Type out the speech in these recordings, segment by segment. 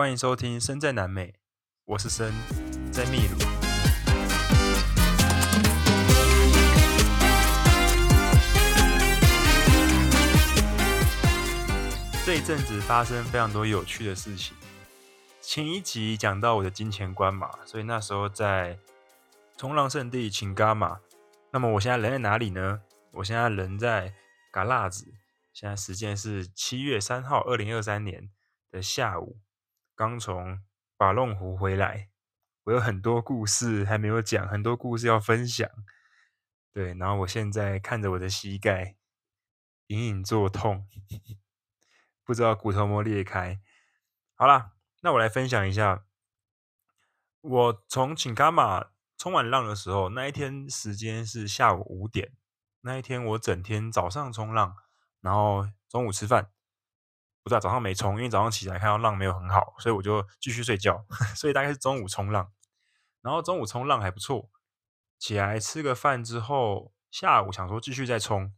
欢迎收听《身在南美》，我是森，在秘鲁。这一阵子发生非常多有趣的事情。前一集讲到我的金钱观嘛，所以那时候在冲浪圣地青加玛。那么我现在人在哪里呢？我现在人在嘎拉子。现在时间是七月三号，二零二三年的下午。刚从巴弄湖回来，我有很多故事还没有讲，很多故事要分享。对，然后我现在看着我的膝盖隐隐作痛，不知道骨头没裂开。好啦，那我来分享一下，我从请伽玛冲完浪的时候，那一天时间是下午五点。那一天我整天早上冲浪，然后中午吃饭。不知道早上没冲，因为早上起来看到浪没有很好，所以我就继续睡觉。所以大概是中午冲浪，然后中午冲浪还不错。起来吃个饭之后，下午想说继续再冲。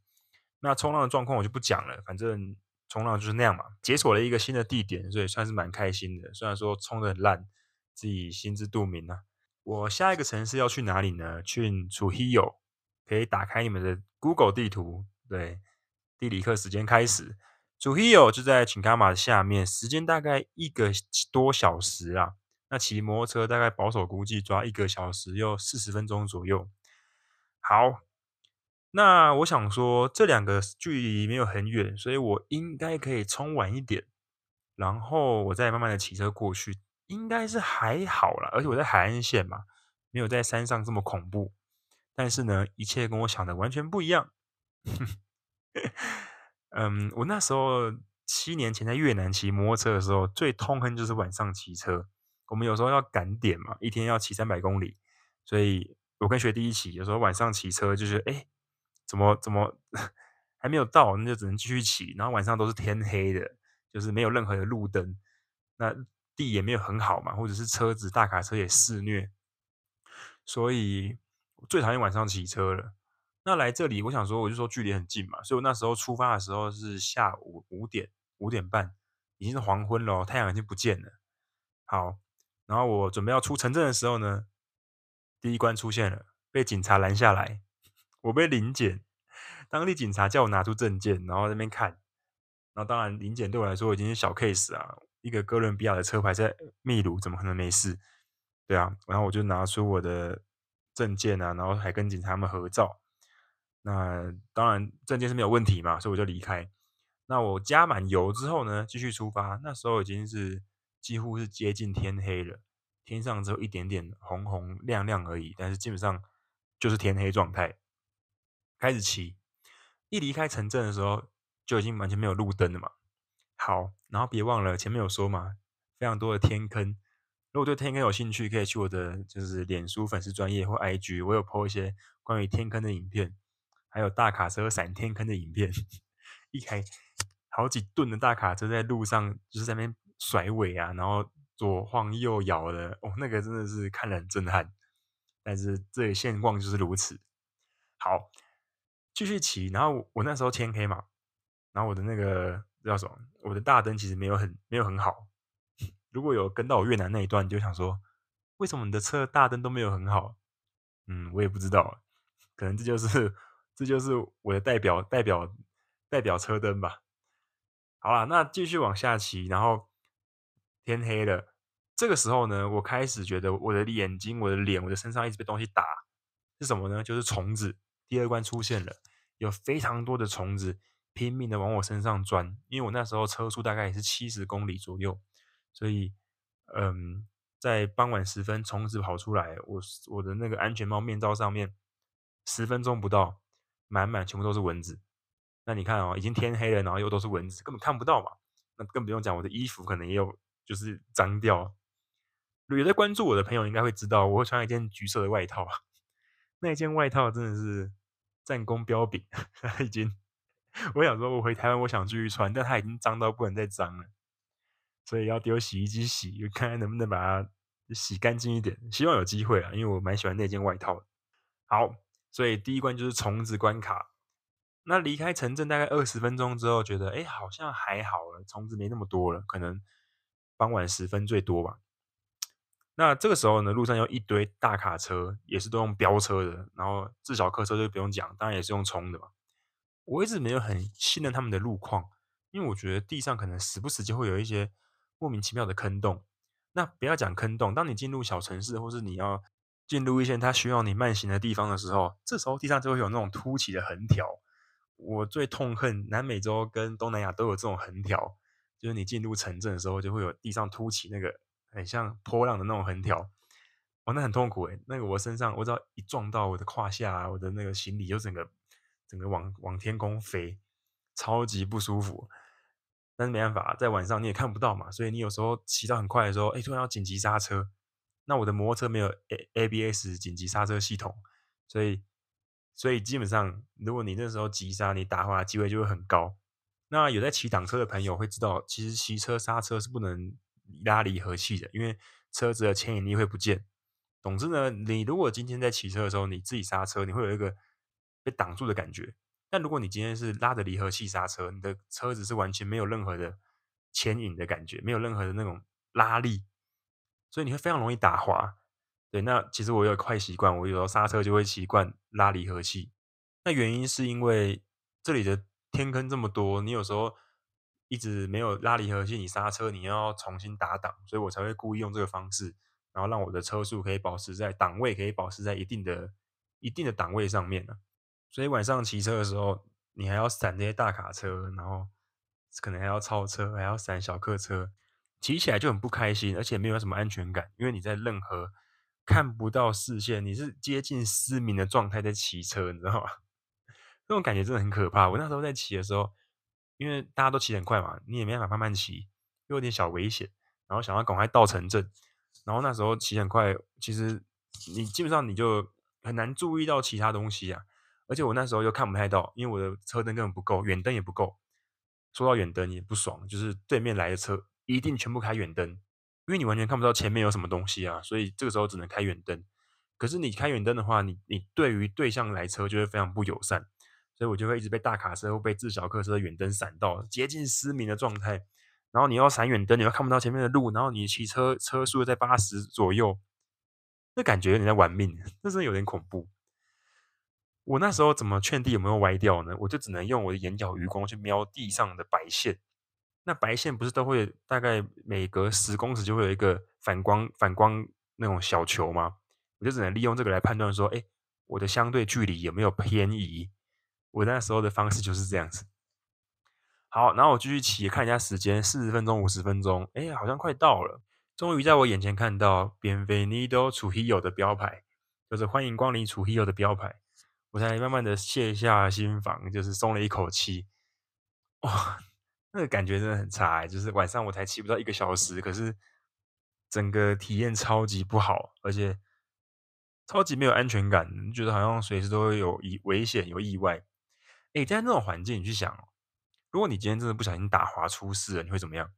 那冲浪的状况我就不讲了，反正冲浪就是那样嘛。解锁了一个新的地点，所以算是蛮开心的。虽然说冲得很烂，自己心知肚明啊。我下一个城市要去哪里呢？去 Trujillo，可以打开你们的 Google 地图。对，地理课时间开始。Trujillo 就在青加玛的下面，时间大概一个多小时啊。那骑摩托车大概保守估计抓一个小时又四十分钟左右。好，那我想说这两个距离没有很远，所以我应该可以冲晚一点，然后我再慢慢的骑车过去，应该是还好啦。而且我在海岸线嘛，没有在山上这么恐怖。但是呢，一切跟我想的完全不一样。嗯，我那时候七年前在越南骑摩托车的时候，最痛恨就是晚上骑车。我们有时候要赶点嘛，一天要骑三百公里，所以我跟学弟一起，有时候晚上骑车就是，哎，怎么怎么 还没有到，那就只能继续骑。然后晚上都是天黑的，就是没有任何的路灯，那地也没有很好嘛，或者是车子大卡车也肆虐，所以我最讨厌晚上骑车了。那来这里，我想说，我就说距离很近嘛，所以我那时候出发的时候是下午五点五点半，已经是黄昏了，太阳已经不见了。好，然后我准备要出城镇的时候呢，第一关出现了，被警察拦下来，我被临检，当地警察叫我拿出证件，然后在那边看，然后当然临检对我来说已经是小 case 啊，一个哥伦比亚的车牌在秘鲁，怎么可能没事？对啊，然后我就拿出我的证件啊，然后还跟警察们合照。那当然，证件是没有问题嘛，所以我就离开。那我加满油之后呢，继续出发。那时候已经是几乎是接近天黑了，天上只有一点点红红亮亮而已，但是基本上就是天黑状态。开始骑，一离开城镇的时候，就已经完全没有路灯了嘛。好，然后别忘了前面有说嘛，非常多的天坑。如果对天坑有兴趣，可以去我的就是脸书粉丝专业或 IG，我有 po 一些关于天坑的影片。还有大卡车闪天坑的影片，一开好几吨的大卡车在路上就是在那边甩尾啊，然后左晃右摇的，哦，那个真的是看了很震撼。但是这里现况就是如此。好，继续骑，然后我那时候天黑嘛，然后我的那个叫什么？我的大灯其实没有很没有很好。如果有跟到我越南那一段，你就想说，为什么你的车大灯都没有很好？嗯，我也不知道，可能这就是。这就是我的代表代表代表车灯吧。好了，那继续往下骑，然后天黑了。这个时候呢，我开始觉得我的眼睛、我的脸、我的身上一直被东西打，是什么呢？就是虫子。第二关出现了，有非常多的虫子拼命的往我身上钻。因为我那时候车速大概也是七十公里左右，所以嗯，在傍晚时分，虫子跑出来，我我的那个安全帽面罩上面，十分钟不到。满满全部都是蚊子，那你看哦，已经天黑了，然后又都是蚊子，根本看不到嘛。那更不用讲，我的衣服可能也有就是脏掉。有在关注我的朋友应该会知道，我会穿一件橘色的外套，那一件外套真的是战功彪炳。它 已经，我想说我回台湾，我想继续穿，但它已经脏到不能再脏了，所以要丢洗衣机洗，看看能不能把它洗干净一点。希望有机会啊，因为我蛮喜欢那件外套。好。所以第一关就是虫子关卡。那离开城镇大概二十分钟之后，觉得哎，好像还好了，虫子没那么多了，可能傍晚时分最多吧。那这个时候呢，路上有一堆大卡车，也是都用飙车的，然后至少客车就不用讲，当然也是用冲的嘛。我一直没有很信任他们的路况，因为我觉得地上可能时不时就会有一些莫名其妙的坑洞。那不要讲坑洞，当你进入小城市，或是你要进入一些它需要你慢行的地方的时候，这时候地上就会有那种凸起的横条。我最痛恨南美洲跟东南亚都有这种横条，就是你进入城镇的时候，就会有地上凸起那个。很像波浪的那种横条，哦，那很痛苦诶。那个我身上，我只要一撞到我的胯下啊，我的那个行李就整个整个往往天空飞，超级不舒服。但是没办法，在晚上你也看不到嘛，所以你有时候骑到很快的时候，哎，突然要紧急刹车。那我的摩托车没有 A ABS 紧急刹车系统，所以所以基本上，如果你那时候急刹，你打滑的机会就会很高。那有在骑挡车的朋友会知道，其实骑车刹车是不能。拉离合器的，因为车子的牵引力会不见。总之呢，你如果今天在骑车的时候，你自己刹车，你会有一个被挡住的感觉。但如果你今天是拉着离合器刹车，你的车子是完全没有任何的牵引的感觉，没有任何的那种拉力，所以你会非常容易打滑。对，那其实我有快习惯，我有时候刹车就会习惯拉离合器。那原因是因为这里的天坑这么多，你有时候。一直没有拉离合器，你刹车你要重新打档，所以我才会故意用这个方式，然后让我的车速可以保持在档位，可以保持在一定的、一定的档位上面呢。所以晚上骑车的时候，你还要闪这些大卡车，然后可能还要超车，还要闪小客车，骑起来就很不开心，而且没有什么安全感，因为你在任何看不到视线，你是接近失明的状态在骑车，你知道吗？这种感觉真的很可怕。我那时候在骑的时候。因为大家都骑很快嘛，你也没办法慢慢骑，又有点小危险，然后想要赶快到城镇，然后那时候骑很快，其实你基本上你就很难注意到其他东西啊，而且我那时候又看不太到，因为我的车灯根本不够，远灯也不够。说到远灯也不爽，就是对面来的车一定全部开远灯，因为你完全看不到前面有什么东西啊，所以这个时候只能开远灯。可是你开远灯的话，你你对于对向来车就会非常不友善。所以我就会一直被大卡车或被自小客车的远灯闪到，接近失明的状态。然后你要闪远灯，你又看不到前面的路，然后你骑车车速在八十左右，那感觉你在玩命，那真的有点恐怖。我那时候怎么劝地有没有歪掉呢？我就只能用我的眼角余光去瞄地上的白线。那白线不是都会大概每隔十公尺就会有一个反光反光那种小球吗？我就只能利用这个来判断说，哎，我的相对距离有没有偏移。我那时候的方式就是这样子。好，然后我继续骑，看一下时间，四十分钟、五十分钟，哎，好像快到了。终于在我眼前看到 Bienvenido t r u j o 的标牌，就是欢迎光临 t r u j o 的标牌，我才慢慢的卸下心防，就是松了一口气。哇，那个感觉真的很差，就是晚上我才骑不到一个小时，可是整个体验超级不好，而且超级没有安全感，觉得好像随时都会有危险、有意外。诶，在那种环境，你去想，如果你今天真的不小心打滑出事了，你会怎么样？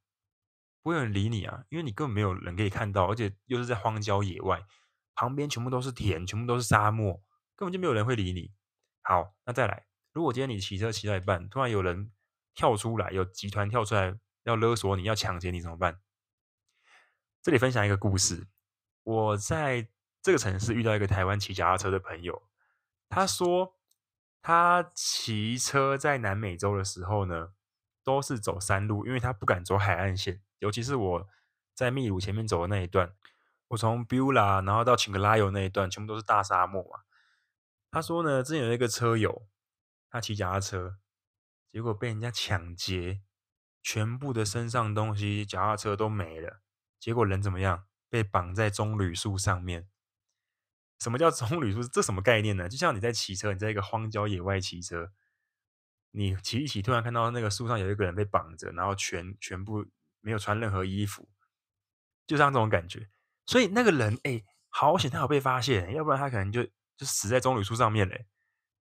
不会有人理你啊，因为你根本没有人可以看到，而且又是在荒郊野外，旁边全部都是田，全部都是沙漠，根本就没有人会理你。好，那再来，如果今天你骑车骑到一半，突然有人跳出来，有集团跳出来要勒索你，要抢劫你，怎么办？这里分享一个故事，我在这个城市遇到一个台湾骑脚踏车的朋友，他说。他骑车在南美洲的时候呢，都是走山路，因为他不敢走海岸线。尤其是我在秘鲁前面走的那一段，我从 Piura 然后到 Chiclayo 那一段，全部都是大沙漠嘛。他说呢，之前有一个车友，他骑脚踏车，结果被人家抢劫，全部的身上东西、脚踏车都没了。结果人怎么样？被绑在棕榈树上面。什么叫棕榈树？这什么概念呢？就像你在骑车，你在一个荒郊野外骑车，你骑一骑，突然看到那个树上有一个人被绑着，然后全全部没有穿任何衣服，就像这种感觉。所以那个人，哎，好险他有被发现，要不然他可能就就死在棕榈树上面嘞，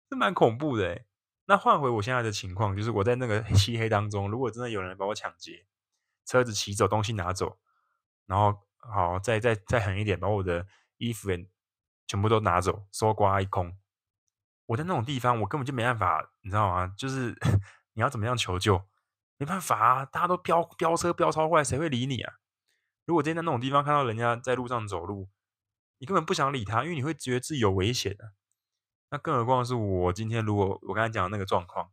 这蛮恐怖的诶。那换回我现在的情况，就是我在那个漆黑当中，如果真的有人把我抢劫，车子骑走，东西拿走，然后好再再再狠一点，把我的衣服也。全部都拿走，搜刮一空。我在那种地方，我根本就没办法，你知道吗？就是 你要怎么样求救，没办法啊，大家都飙飙车飙超快，谁会理你啊？如果今天在那种地方看到人家在路上走路，你根本不想理他，因为你会觉得自己有危险的、那更何况是我今天如果我刚才讲的那个状况，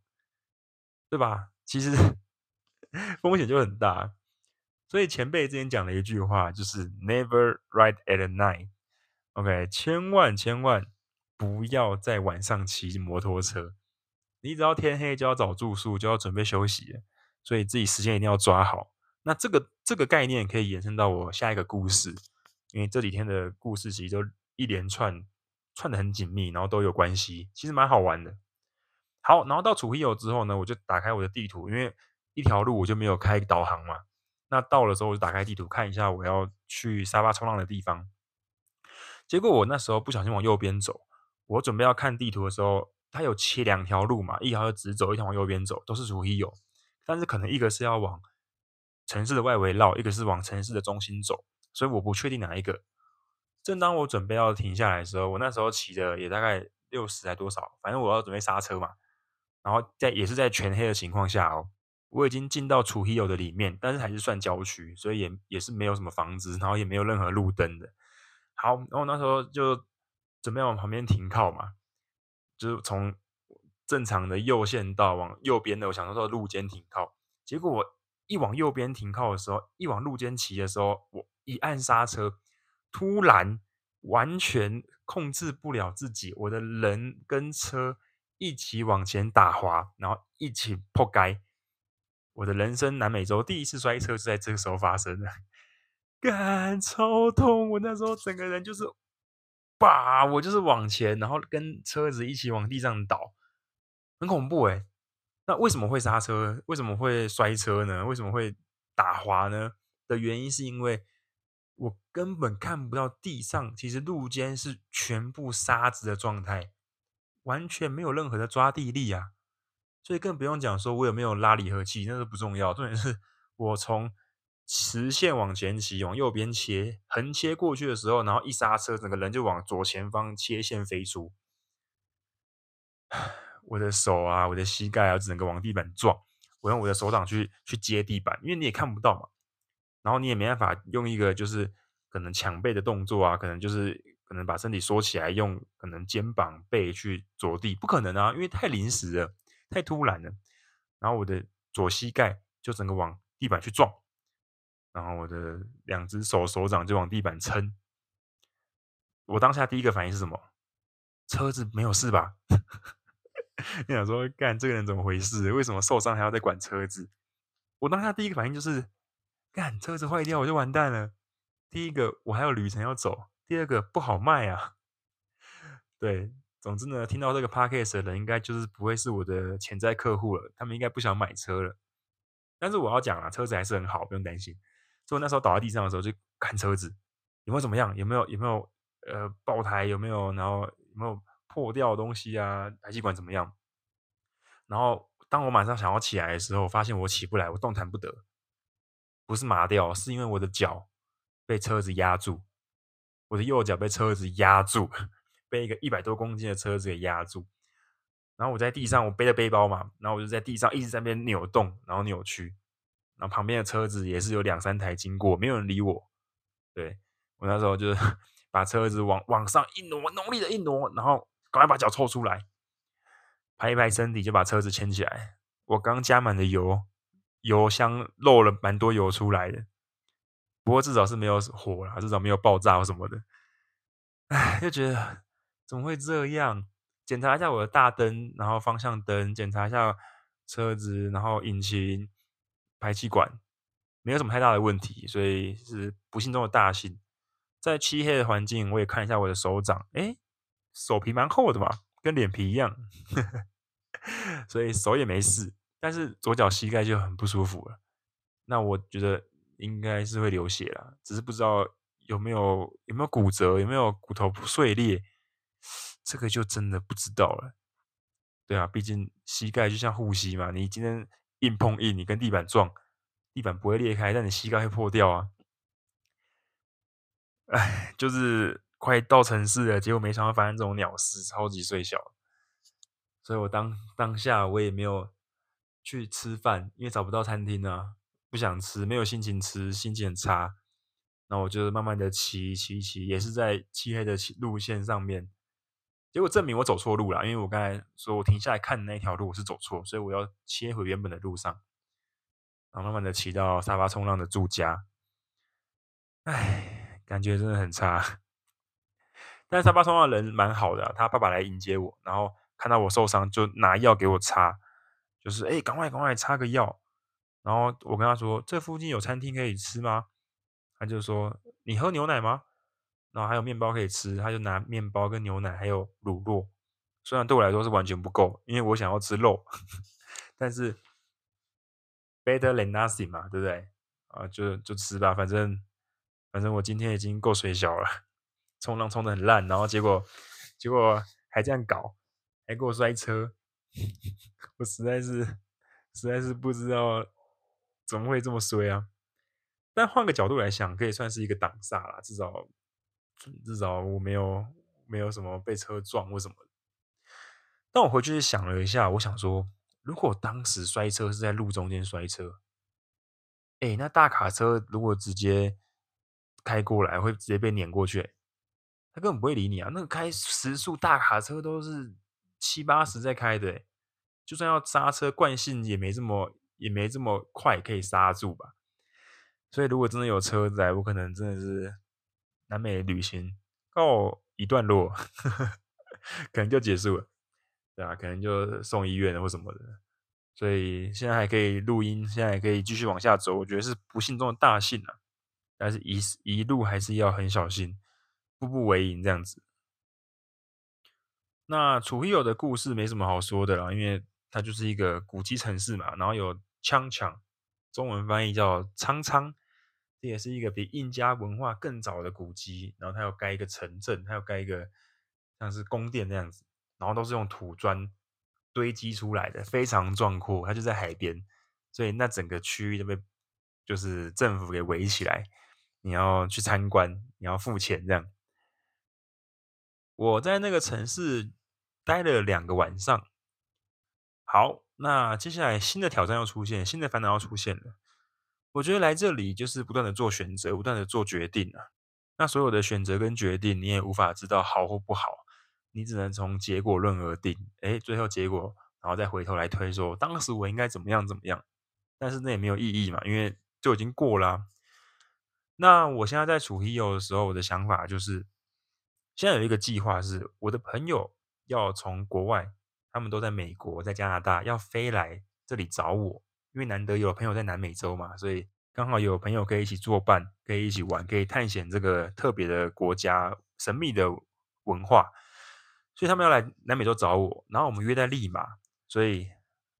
对吧？其实 风险就很大。所以前辈之前讲了一句话，就是 “Never ride at night”。OK，千万千万不要在晚上骑摩托车。你只要天黑就要找住宿，就要准备休息，所以自己时间一定要抓好。那这个这个概念可以延伸到我下一个故事，因为这几天的故事其实都一连串串得很紧密，然后都有关系，其实蛮好玩的。好，然后到楚伊游之后呢，我就打开我的地图，因为一条路我就没有开导航嘛。那到了之后，我就打开地图看一下我要去沙发冲浪的地方。结果我那时候不小心往右边走，我准备要看地图的时候。它有切两条路嘛，一条是直走，一条往右边走，都是楚伊游。但是可能一个是要往城市的外围绕，一个是往城市的中心走，所以我不确定哪一个。正当我准备要停下来的时候，我那时候骑的也大概六十还多少，反正我要准备刹车嘛。然后在也是在全黑的情况下哦，我已经进到楚伊游的里面，但是还是算郊区，所以也也是没有什么房子，然后也没有任何路灯的。好，然后那时候就准备往旁边停靠嘛。就是从正常的右线道往右边的，我想说到路肩停靠，结果我一往右边停靠的时候，一往路肩骑的时候，我一按刹车，突然完全控制不了自己，我的人跟车一起往前打滑，然后一起扑街。我的人生南美洲第一次摔车是在这个时候发生的，干超痛！我那时候整个人就是。吧，我就是往前，然后跟车子一起往地上倒，很恐怖诶。那为什么会刹车？为什么会摔车呢？为什么会打滑呢？的原因是因为我根本看不到地上，其实路肩是全部沙子的状态，完全没有任何的抓地力啊。所以更不用讲说我有没有拉离合器，那都不重要。重点是我从。实线往前骑，往右边切，横切过去的时候，然后一刹车，整个人就往左前方切线飞出。我的手啊，我的膝盖啊，整个往地板撞。我用我的手掌去去接地板，因为你也看不到嘛。然后你也没办法用一个就是可能抢背的动作啊，可能就是可能把身体缩起来，用可能肩膀背去着地，不可能啊，因为太临时了，太突然了。然后我的左膝盖就整个往地板去撞。然后我的两只手手掌就往地板撑，我当下第一个反应是什么？车子没有事吧？你想说，干这个人怎么回事？为什么受伤还要再管车子？我当下第一个反应就是，干车子坏掉我就完蛋了。第一个我还有旅程要走，第二个不好卖啊。对，总之呢，听到这个 podcast 的人应该就是不会是我的潜在客户了，他们应该不想买车了。但是我要讲啊，车子还是很好，不用担心。所以那时候倒在地上的时候，就看车子有没有怎么样，有没有有没有呃爆胎，有没有，然后有没有破掉的东西啊，排气管怎么样？然后当我马上想要起来的时候，发现我起不来，我动弹不得，不是麻掉，是因为我的脚被车子压住，我的右脚被车子压住，被一个一百多公斤的车子给压住。然后我在地上，我背着背包嘛，然后我就在地上一直在那边扭动，然后扭曲。然后旁边的车子也是有两三台经过，没有人理我。对，我那时候就是 把车子往往上一挪，用力的一挪，然后赶快把脚抽出来，拍一拍身体就把车子牵起来。我刚加满的油，油箱漏了蛮多油出来的，不过至少是没有火了，至少没有爆炸或什么的。唉，就觉得怎么会这样？检查一下我的大灯，然后方向灯，检查一下车子，然后引擎。排气管没有什么太大的问题，所以是不幸中的大幸。在漆黑的环境，我也看一下我的手掌，诶，手皮蛮厚的嘛，跟脸皮一样，所以手也没事。但是左脚膝盖就很不舒服了。那我觉得应该是会流血了，只是不知道有没有有没有骨折，有没有骨头碎裂，这个就真的不知道了。对啊，毕竟膝盖就像护膝嘛，你今天。硬碰硬，你跟地板撞，地板不会裂开，但你膝盖会破掉啊！哎，就是快到城市了，结果没想到发生这种鸟事，超级碎小。所以我当当下我也没有去吃饭，因为找不到餐厅啊，不想吃，没有心情吃，心情很差。那我就慢慢的骑骑骑，也是在漆黑的路线上面。结果证明我走错路了，因为我刚才说我停下来看的那条路我是走错，所以我要切回原本的路上，然后慢慢的骑到沙发冲浪的住家。唉，感觉真的很差。但是沙发冲浪的人蛮好的啊，他爸爸来迎接我，然后看到我受伤就拿药给我擦，就是哎，赶快赶快擦个药。然后我跟他说：“这附近有餐厅可以吃吗？”他就说：“你喝牛奶吗？”然后还有面包可以吃，他就拿面包跟牛奶还有乳酪。虽然对我来说是完全不够，因为我想要吃肉，但是 better than nothing 嘛，对不对？啊，就就吃吧，反正反正我今天已经够水小了，冲浪冲的很烂，然后结果结果还这样搞，还给我摔车，我实在是实在是不知道怎么会这么衰啊！但换个角度来想，可以算是一个挡煞啦，至少。至少我没有没有什么被车撞或什么。但我回去想了一下，我想说，如果当时摔车是在路中间摔车，哎，那大卡车如果直接开过来，会直接被碾过去，他根本不会理你啊。那个开时速大卡车都是七八十在开的，就算要刹车，惯性也没这么也没这么快可以刹住吧。所以如果真的有车子来，我可能真的是。南美旅行告一段落，可能就结束了，对啊，可能就送医院或什么的。所以现在还可以录音，现在还可以继续往下走，我觉得是不幸中的大幸啊。但是一一路还是要很小心，步步为营这样子。那楚伊友的故事没什么好说的啦，因为它就是一个古迹城市嘛，然后有枪枪，中文翻译叫苍苍。这也是一个比印加文化更早的古迹，然后它要盖一个城镇，它要盖一个像是宫殿那样子，然后都是用土砖堆积出来的，非常壮阔。它就在海边，所以那整个区域都被就是政府给围起来，你要去参观，你要付钱这样。我在那个城市待了两个晚上。好，那接下来新的挑战要出现，新的烦恼要出现了。我觉得来这里就是不断的做选择，不断的做决定啊。那所有的选择跟决定，你也无法知道好或不好，你只能从结果论而定。诶，最后结果，然后再回头来推说，当时我应该怎么样怎么样。但是那也没有意义嘛，因为就已经过了。那我现在在楚伊友的时候，我的想法就是，现在有一个计划是，我的朋友要从国外，他们都在美国，在加拿大，要飞来这里找我。因为难得有朋友在南美洲嘛，所以刚好有朋友可以一起作伴，可以一起玩，可以探险这个特别的国家、神秘的文化，所以他们要来南美洲找我。然后我们约在利马，所以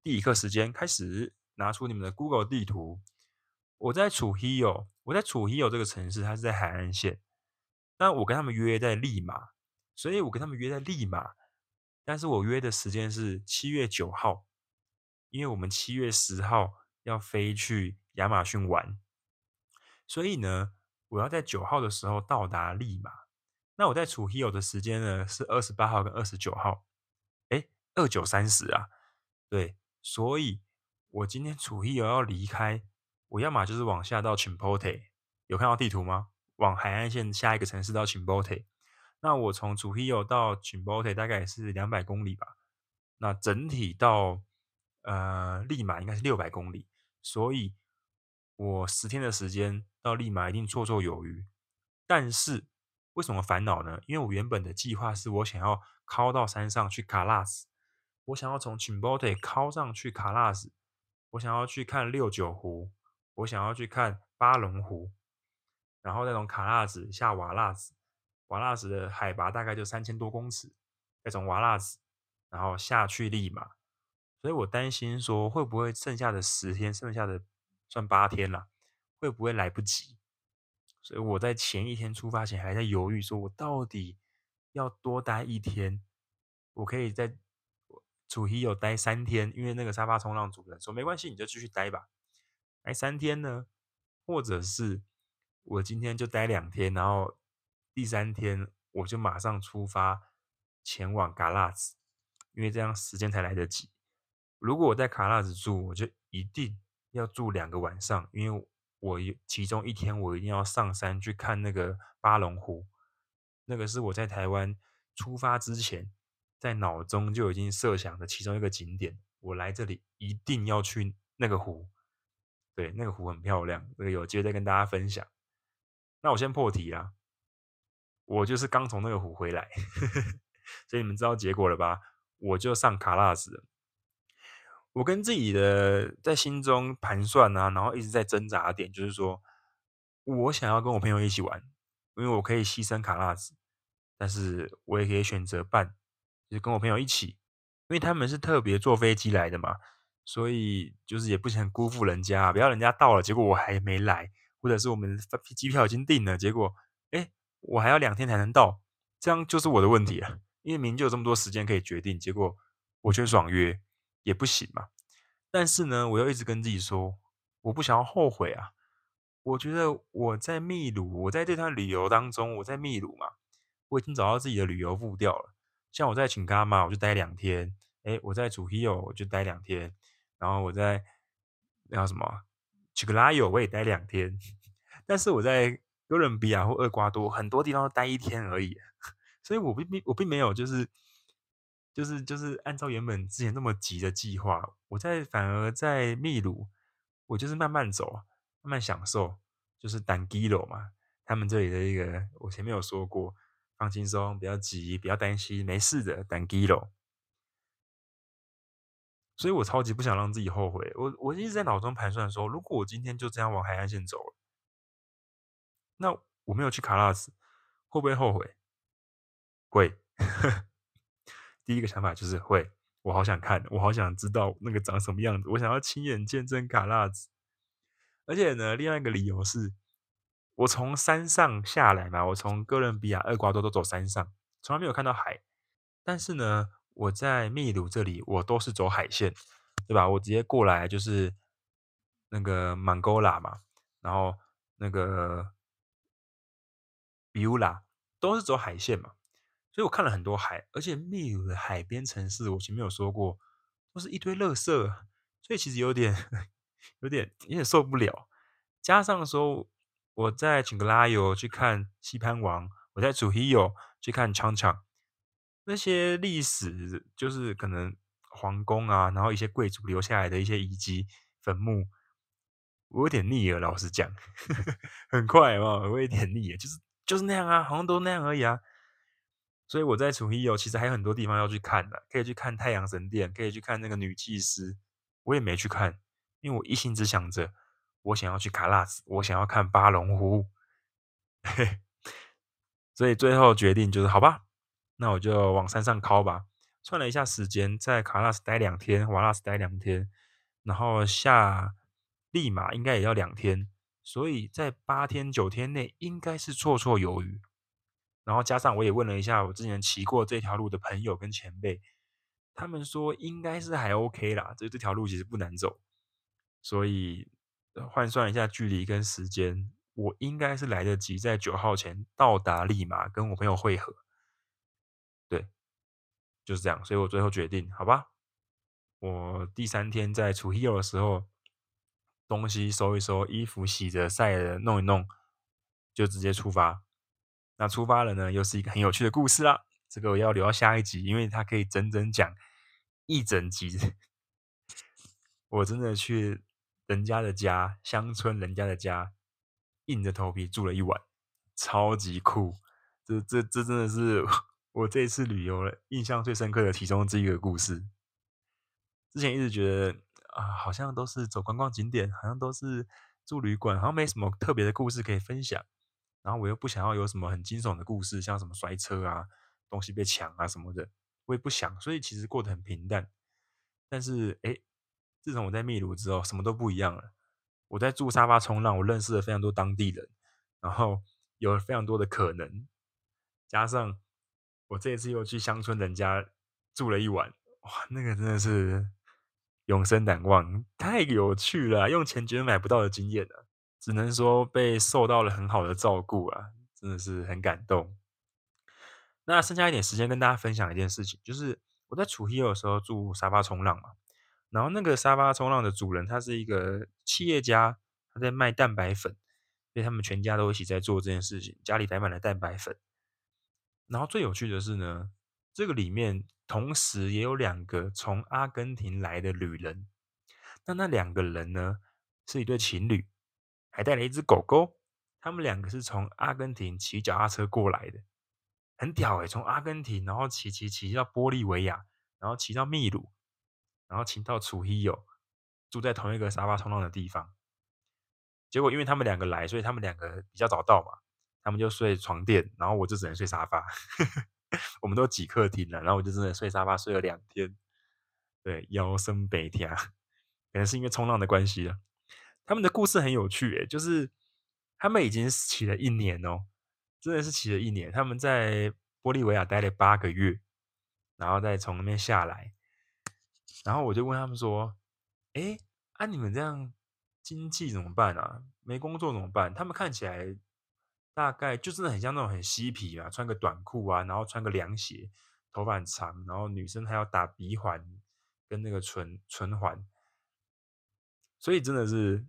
第一课时间开始，拿出你们的 Google 地图。我在楚伊友，我在楚伊友这个城市，它是在海岸线。那我跟他们约在利马，所以我跟他们约在利马，但是我约的时间是七月九号。因为我们七月十号要飞去亚马逊玩，所以呢，我要在九号的时候到达利马。那我在楚伊友的时间呢是二十八号跟二十九号，哎，二九三十啊，对，所以我今天楚伊友要离开，我要么就是往下到 Chimbote，有看到地图吗？往海岸线下一个城市到 Chimbote，那我从楚伊友到 Chimbote 大概也是两百公里吧，那整体到。呃，利马应该是六百公里，所以我十天的时间到利马一定绰绰有余。但是为什么烦恼呢？因为我原本的计划是我想要靠到山上去卡拉斯，我想要从 Chimbote 靠上去卡拉斯，我想要去看六九湖，我想要去看巴龙湖，然后再从卡拉斯下瓦拉斯，瓦拉斯的海拔大概就三千多公尺，再从瓦拉斯然后下去利马。所以我担心说，会不会剩下的十天，剩下的算八天了，会不会来不及？所以我在前一天出发前还在犹豫，说我到底要多待一天，我可以在楚伊友待三天，因为那个沙发冲浪主人说没关系，你就继续待吧，待三天呢，或者是我今天就待两天，然后第三天我就马上出发前往嘎拉子，因为这样时间才来得及。如果我在卡拉子住，我就一定要住两个晚上，因为我其中一天我一定要上山去看那个八龙湖，那个是我在台湾出发之前在脑中就已经设想的其中一个景点。我来这里一定要去那个湖，对，那个湖很漂亮，这个有机会再跟大家分享。那我先破题啦，我就是刚从那个湖回来，所以你们知道结果了吧？我就上卡拉斯了。我跟自己的在心中盘算啊，然后一直在挣扎点，就是说我想要跟我朋友一起玩，因为我可以牺牲卡拉斯，但是我也可以选择办，就是跟我朋友一起，因为他们是特别坐飞机来的嘛，所以就是也不想辜负人家，不要人家到了，结果我还没来。或者是我们机票已经订了，结果哎，我还要两天才能到，这样就是我的问题了。因为明明就有这么多时间可以决定，结果我却爽约也不行嘛。但是呢，我又一直跟自己说，我不想要后悔啊。我觉得我在秘鲁，我在这趟旅游当中，我在秘鲁嘛，我已经找到自己的旅游步调了。像我在琴卡玛，我就待两天；哎，我在楚希欧，我就待两天；然后我在那叫什么？去克拉有我也待两天，但是我在哥伦比亚或厄瓜多很多地方都待一天而已，所以我并并我并没有就是就是就是按照原本之前那么急的计划，我在反而在秘鲁，我就是慢慢走，慢慢享受，就是 tranquilo 嘛，他们这里的一个我前面有说过，放轻松，不要急，不要担心，没事的 tranquilo。所以我超级不想让自己后悔。我我一直在脑中盘算说，如果我今天就这样往海岸线走了，那我没有去卡拉斯，会不会后悔？会。第一个想法就是会。我好想看，我好想知道那个长什么样子，我想要亲眼见证卡拉斯。而且呢，另外一个理由是，我从山上下来嘛，我从哥伦比亚、厄瓜多都走山上，从来没有看到海。但是呢，我在秘鲁这里，我都是走海线，对吧？我直接过来就是那个曼戈拉嘛，然后那个比乌拉都是走海线嘛，所以我看了很多海，而且秘鲁的海边城市，我前面有说过，都是一堆垃圾，所以其实有点、有点、有点受不了。加上说我在请格拉尤去看西潘王，我在楚希欧去看昌昌。那些历史就是可能皇宫啊，然后一些贵族留下来的一些遗迹坟墓，我有点腻了。老实讲，很快嘛，我有点腻了，就是就是那样啊，好像都那样而已啊。所以我在楚希欧其实还有很多地方要去看的，可以去看太阳神殿，可以去看那个女祭司，我也没去看，因为我一心只想着我想要去卡纳斯，我想要看八龙湖，所以最后决定就是好吧。那我就往山上靠吧。算了一下时间，在卡纳斯待两天，瓦拉斯待两天，然后下利马应该也要两天，所以在八天九天内应该是绰绰有余。然后加上我也问了一下我之前骑过这条路的朋友跟前辈，他们说应该是还 OK 啦，这这条路其实不难走。所以换算一下距离跟时间，我应该是来得及在九号前到达利马，跟我朋友会合。对，就是这样，所以我最后决定，好吧，我第三天在出 hero 的时候，东西收一收，衣服洗着晒着弄一弄，就直接出发。那出发了呢，又是一个很有趣的故事啦。这个我要留到下一集，因为它可以整整讲一整集。我真的去人家的家，乡村人家的家，硬着头皮住了一晚，超级酷。这这这真的是。我这一次旅游了，印象最深刻的其中之一个故事。之前一直觉得啊，好像都是走观光景点，好像都是住旅馆，好像没什么特别的故事可以分享。然后我又不想要有什么很惊悚的故事，像什么摔车啊、东西被抢啊什么的，我也不想。所以其实过得很平淡。但是哎，自从我在秘鲁之后，什么都不一样了。我在住沙发冲浪，我认识了非常多当地人，然后有了非常多的可能，加上。我这一次又去乡村人家住了一晚，哇，那个真的是永生难忘，太有趣了，用钱绝对买不到的经验啊，只能说被受到了很好的照顾啊，真的是很感动。那剩下一点时间跟大家分享一件事情，就是我在楚希欧的时候住沙发冲浪嘛，然后那个沙发冲浪的主人他是一个企业家，他在卖蛋白粉，所以他们全家都一起在做这件事情，家里摆满了蛋白粉。然后最有趣的是呢，这个里面同时也有两个从阿根廷来的旅人，那那两个人呢是一对情侣，还带了一只狗狗。他们两个是从阿根廷骑脚踏车过来的，很屌诶、欸，从阿根廷然后骑骑骑到玻利维亚，然后骑到秘鲁，然后骑到楚伊友，住在同一个沙发冲浪的地方。结果因为他们两个来，所以他们两个比较早到嘛，他们就睡床垫，然后我就只能睡沙发。我们都挤客厅了，然后我就真的睡沙发睡了两天，对，腰酸背痛，可能是因为冲浪的关系啊。他们的故事很有趣诶，就是。他们已经骑了一年哦，真的是骑了一年。他们在玻利维亚待了八个月，然后再从那边下来。然后我就问他们说：“哎，啊，你们这样经济怎么办啊？没工作怎么办？”他们看起来大概就真的很像那种很嬉皮啊，穿个短裤啊，然后穿个凉鞋，头发很长，然后女生还要打鼻环跟那个唇唇环，所以真的是。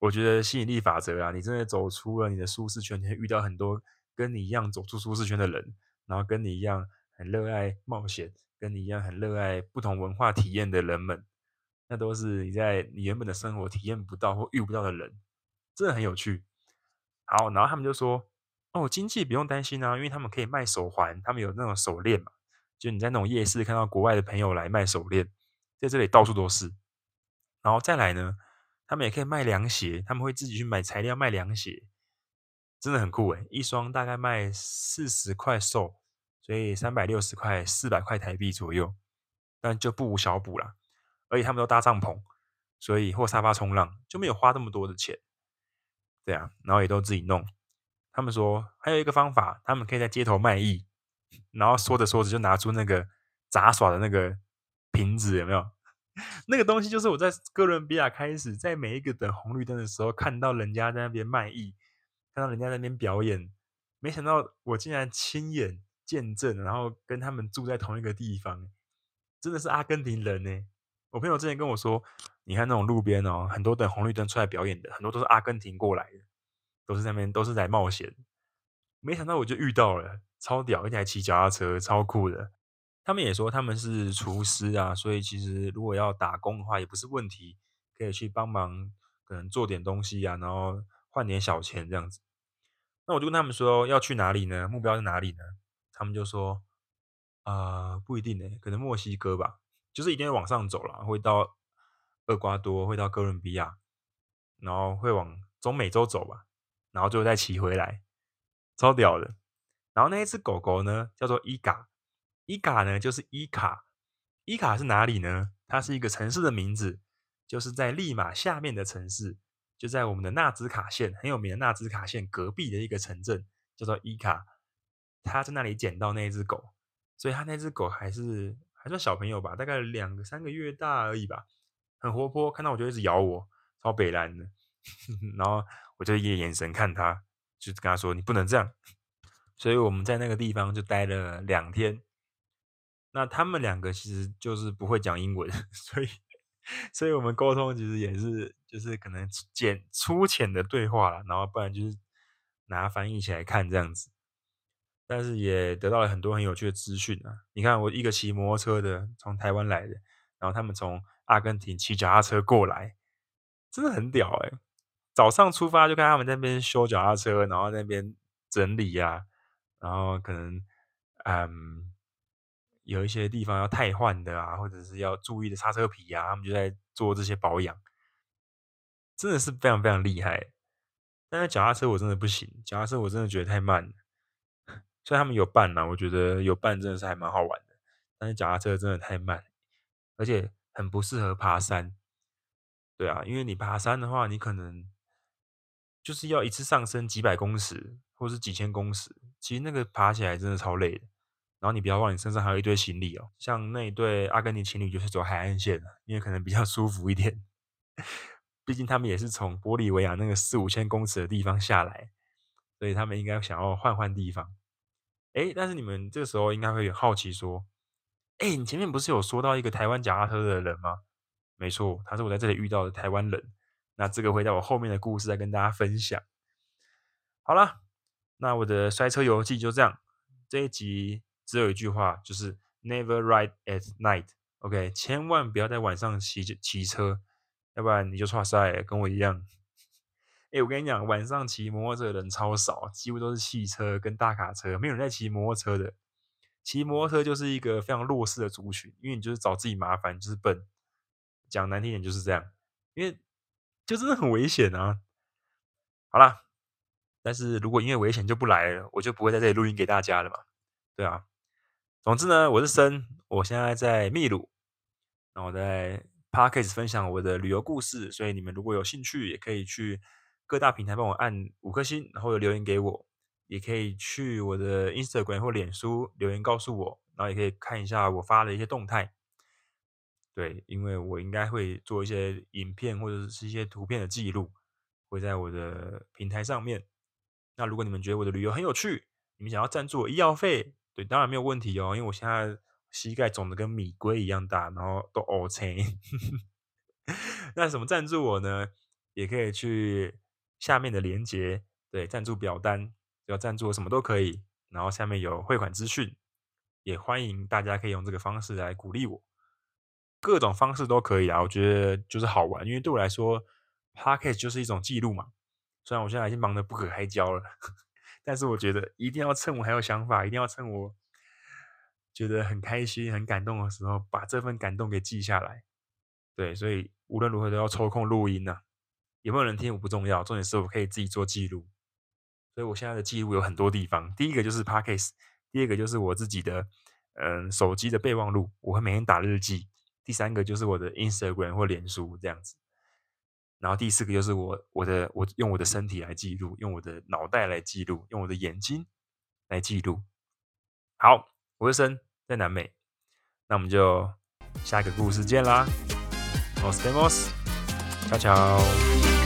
我觉得吸引力法则啊，你真的走出了你的舒适圈，你会遇到很多跟你一样走出舒适圈的人，然后跟你一样很热爱冒险，跟你一样很热爱不同文化体验的人们，那都是你在你原本的生活体验不到或遇不到的人，真的很有趣。好，然后他们就说：“哦，经济不用担心啊，因为他们可以卖手环，他们有那种手链嘛，就你在那种夜市看到国外的朋友来卖手链，在这里到处都是。然后再来呢？”他们也可以卖凉鞋，他们会自己去买材料卖凉鞋，真的很酷诶，一双大概卖四十块售，所以三百六十块，四百块台币左右，但就不无小补啦。而且他们都搭帐篷，所以或沙发冲浪就没有花那么多的钱。对啊，然后也都自己弄。他们说还有一个方法，他们可以在街头卖艺，然后说着说着就拿出那个杂耍的那个瓶子，有没有？那个东西就是我在哥伦比亚开始，在每一个等红绿灯的时候，看到人家在那边卖艺，看到人家在那边表演，没想到我竟然亲眼见证，然后跟他们住在同一个地方，真的是阿根廷人呢。我朋友之前跟我说，你看那种路边哦，很多等红绿灯出来表演的，很多都是阿根廷过来的，都是在那边都是在冒险。没想到我就遇到了，超屌，而且还骑脚踏车，超酷的。他们也说他们是厨师啊，所以其实如果要打工的话也不是问题，可以去帮忙，可能做点东西啊，然后换点小钱这样子。那我就跟他们说要去哪里呢？目标是哪里呢？他们就说啊、不一定呢，可能墨西哥吧，就是一定会往上走了，会到厄瓜多，会到哥伦比亚，然后会往中美洲走吧，然后最后再骑回来，超屌的。然后那一只狗狗呢，叫做伊嘎。伊卡呢，就是伊卡。伊卡是哪里呢？它是一个城市的名字，就是在利马下面的城市，就在我们的纳兹卡县很有名的纳兹卡县隔壁的一个城镇，叫做伊卡。他在那里捡到那只狗，所以他那只狗还是还算小朋友吧，大概两个三个月大而已吧，很活泼，看到我就一直咬我，超北烂的。然后我就一个眼神看他，就跟他说：“你不能这样。”所以我们在那个地方就待了两天。那他们两个其实就是不会讲英文，所以，所以我们沟通其实也是就是可能简粗浅的对话啦，然后不然就是拿翻译起来看这样子，但是也得到了很多很有趣的资讯啊！你看，我一个骑摩托车的从台湾来的，然后他们从阿根廷骑脚踏车过来，真的很屌诶。早上出发就看他们那边修脚踏车，然后那边整理呀，然后可能嗯。有一些地方要汰换的啊，或者是要注意的刹车皮啊，他们就在做这些保养，真的是非常非常厉害。但是脚踏车我真的不行，脚踏车我真的觉得太慢了。虽然他们有伴嘛，我觉得有伴真的是还蛮好玩的。但是脚踏车真的太慢，而且很不适合爬山。对啊，因为你爬山的话，你可能就是要一次上升几百公尺，或是几千公尺，其实那个爬起来真的超累的。然后你不要忘，你身上还有一堆行李哦。像那一对阿根廷情侣就是走海岸线的，因为可能比较舒服一点。毕竟他们也是从玻利维亚那个四五千公尺的地方下来，所以他们应该想要换换地方。诶，但是你们这个时候应该会有好奇说：诶，你前面不是有说到一个台湾脚踏车的人吗？没错，他是我在这里遇到的台湾人。那这个会在我后面的故事再跟大家分享。好了，那我的摔车游记就这样。这一集只有一句话，就是 Never ride at night。OK，千万不要在晚上骑骑车，要不然你就剉赛，跟我一样。哎，我跟你讲，晚上骑摩托车的人超少，几乎都是汽车跟大卡车，没有人在骑摩托车的。骑摩托车就是一个非常弱势的族群，因为你就是找自己麻烦，就是笨。讲难听点就是这样，因为就真的很危险啊。好啦，但是如果因为危险就不来了，我就不会在这里录音给大家了嘛。对啊，总之呢，我是森，我现在在秘鲁，然后我在 Podcast 分享我的旅游故事，所以你们如果有兴趣，也可以去。各大平台帮我按五颗星，然后留言给我，也可以去我的 Instagram 或脸书留言告诉我，然后也可以看一下我发的一些动态。对，因为我应该会做一些影片或者是一些图片的记录，会在我的平台上面。那如果你们觉得我的旅游很有趣，你们想要赞助我医药费，对，当然没有问题哦，因为我现在膝盖肿得跟米龟一样大，然后都 OK。那什么赞助我呢？也可以去。下面的连接，对，赞助表单，要赞助我什么都可以。然后下面有汇款资讯，也欢迎大家可以用这个方式来鼓励我，各种方式都可以啊。我觉得就是好玩，因为对我来说，Podcast 就是一种记录嘛。虽然我现在已经忙得不可开交了，但是我觉得一定要趁我还有想法，一定要趁我觉得很开心、很感动的时候，把这份感动给记下来。对，所以无论如何都要抽空录音呐、啊。有没有人听我不重要，重点是我可以自己做记录。所以我现在的记录有很多地方。第一个就是 Podcast，第二个就是我自己的嗯手机的备忘录，我会每天打日记。第三个就是我的 Instagram 或脸书这样子。然后第四个就是我我的我用我的身体来记录，用我的脑袋来记录，用我的眼睛来记录。好，我是森，在南美。那我们就下一个故事见啦。Nos vemos，ciao ciao。